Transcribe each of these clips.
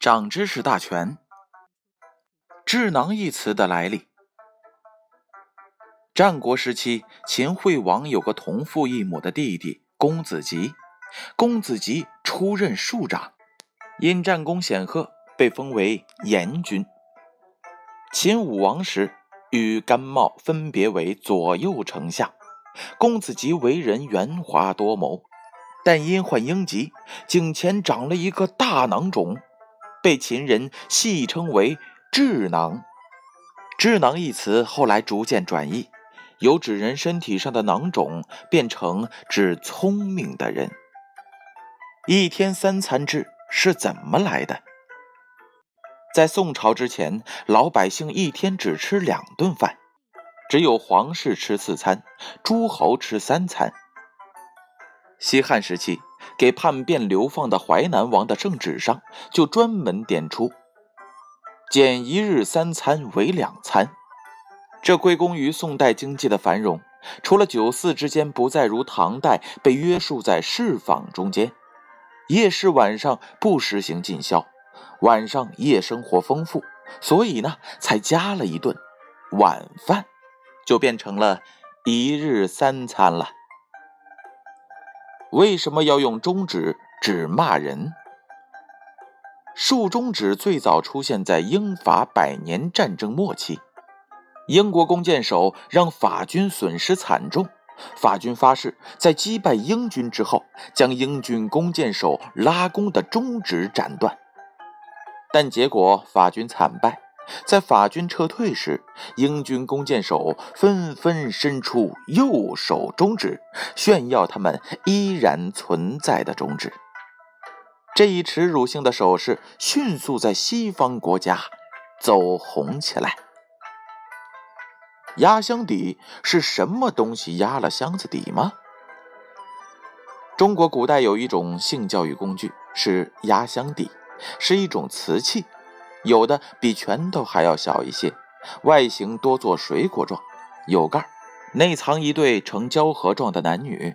长知识大全。智囊一词的来历。战国时期，秦惠王有个同父异母的弟弟公子吉。公子吉出任庶长，因战功显赫，被封为严君。秦武王时，与甘茂分别为左右丞相。公子吉为人圆滑多谋，但因患鹰疾，颈前长了一个大囊肿。被秦人戏称为“智囊”，“智囊”一词后来逐渐转译，由指人身体上的囊肿变成指聪明的人。一天三餐制是怎么来的？在宋朝之前，老百姓一天只吃两顿饭，只有皇室吃四餐，诸侯吃三餐。西汉时期。给叛变流放的淮南王的圣旨上，就专门点出减一日三餐为两餐，这归功于宋代经济的繁荣。除了酒肆之间不再如唐代被约束在市坊中间，夜市晚上不实行禁销，晚上夜生活丰富，所以呢，才加了一顿晚饭，就变成了一日三餐了。为什么要用中指指骂人？竖中指最早出现在英法百年战争末期，英国弓箭手让法军损失惨重，法军发誓在击败英军之后，将英军弓箭手拉弓的中指斩断，但结果法军惨败。在法军撤退时，英军弓箭手纷纷伸出右手中指，炫耀他们依然存在的中指。这一耻辱性的手势迅速在西方国家走红起来。压箱底是什么东西压了箱子底吗？中国古代有一种性教育工具是压箱底，是一种瓷器。有的比拳头还要小一些，外形多做水果状，有盖儿内藏一对呈交合状的男女。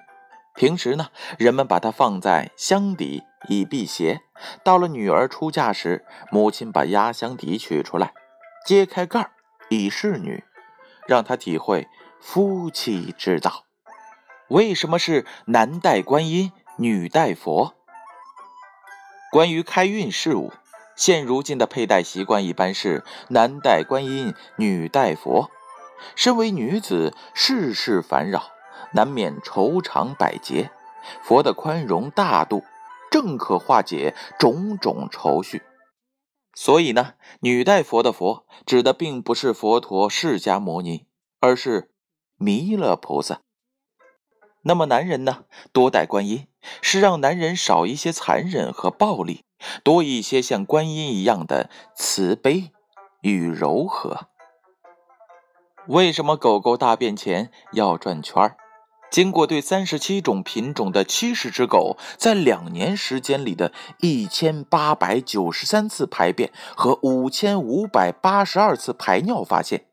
平时呢，人们把它放在箱底以辟邪。到了女儿出嫁时，母亲把压箱底取出来，揭开盖儿以示女，让她体会夫妻之道。为什么是男戴观音，女戴佛？关于开运事物。现如今的佩戴习惯一般是男戴观音，女戴佛。身为女子，世事烦扰，难免愁肠百结。佛的宽容大度，正可化解种种愁绪。所以呢，女戴佛的佛指的并不是佛陀释迦牟尼，而是弥勒菩萨。那么男人呢，多戴观音，是让男人少一些残忍和暴力。多一些像观音一样的慈悲与柔和。为什么狗狗大便前要转圈儿？经过对三十七种品种的七十只狗在两年时间里的一千八百九十三次排便和五千五百八十二次排尿，发现，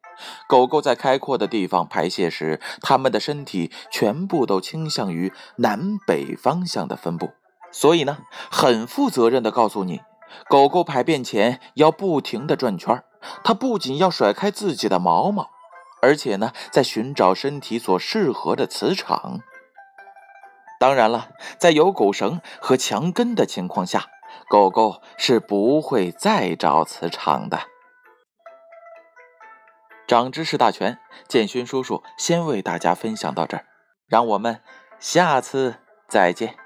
狗狗在开阔的地方排泄时，它们的身体全部都倾向于南北方向的分布。所以呢，很负责任的告诉你，狗狗排便前要不停的转圈它不仅要甩开自己的毛毛，而且呢，在寻找身体所适合的磁场。当然了，在有狗绳和墙根的情况下，狗狗是不会再找磁场的。长知识大全，建勋叔叔先为大家分享到这儿，让我们下次再见。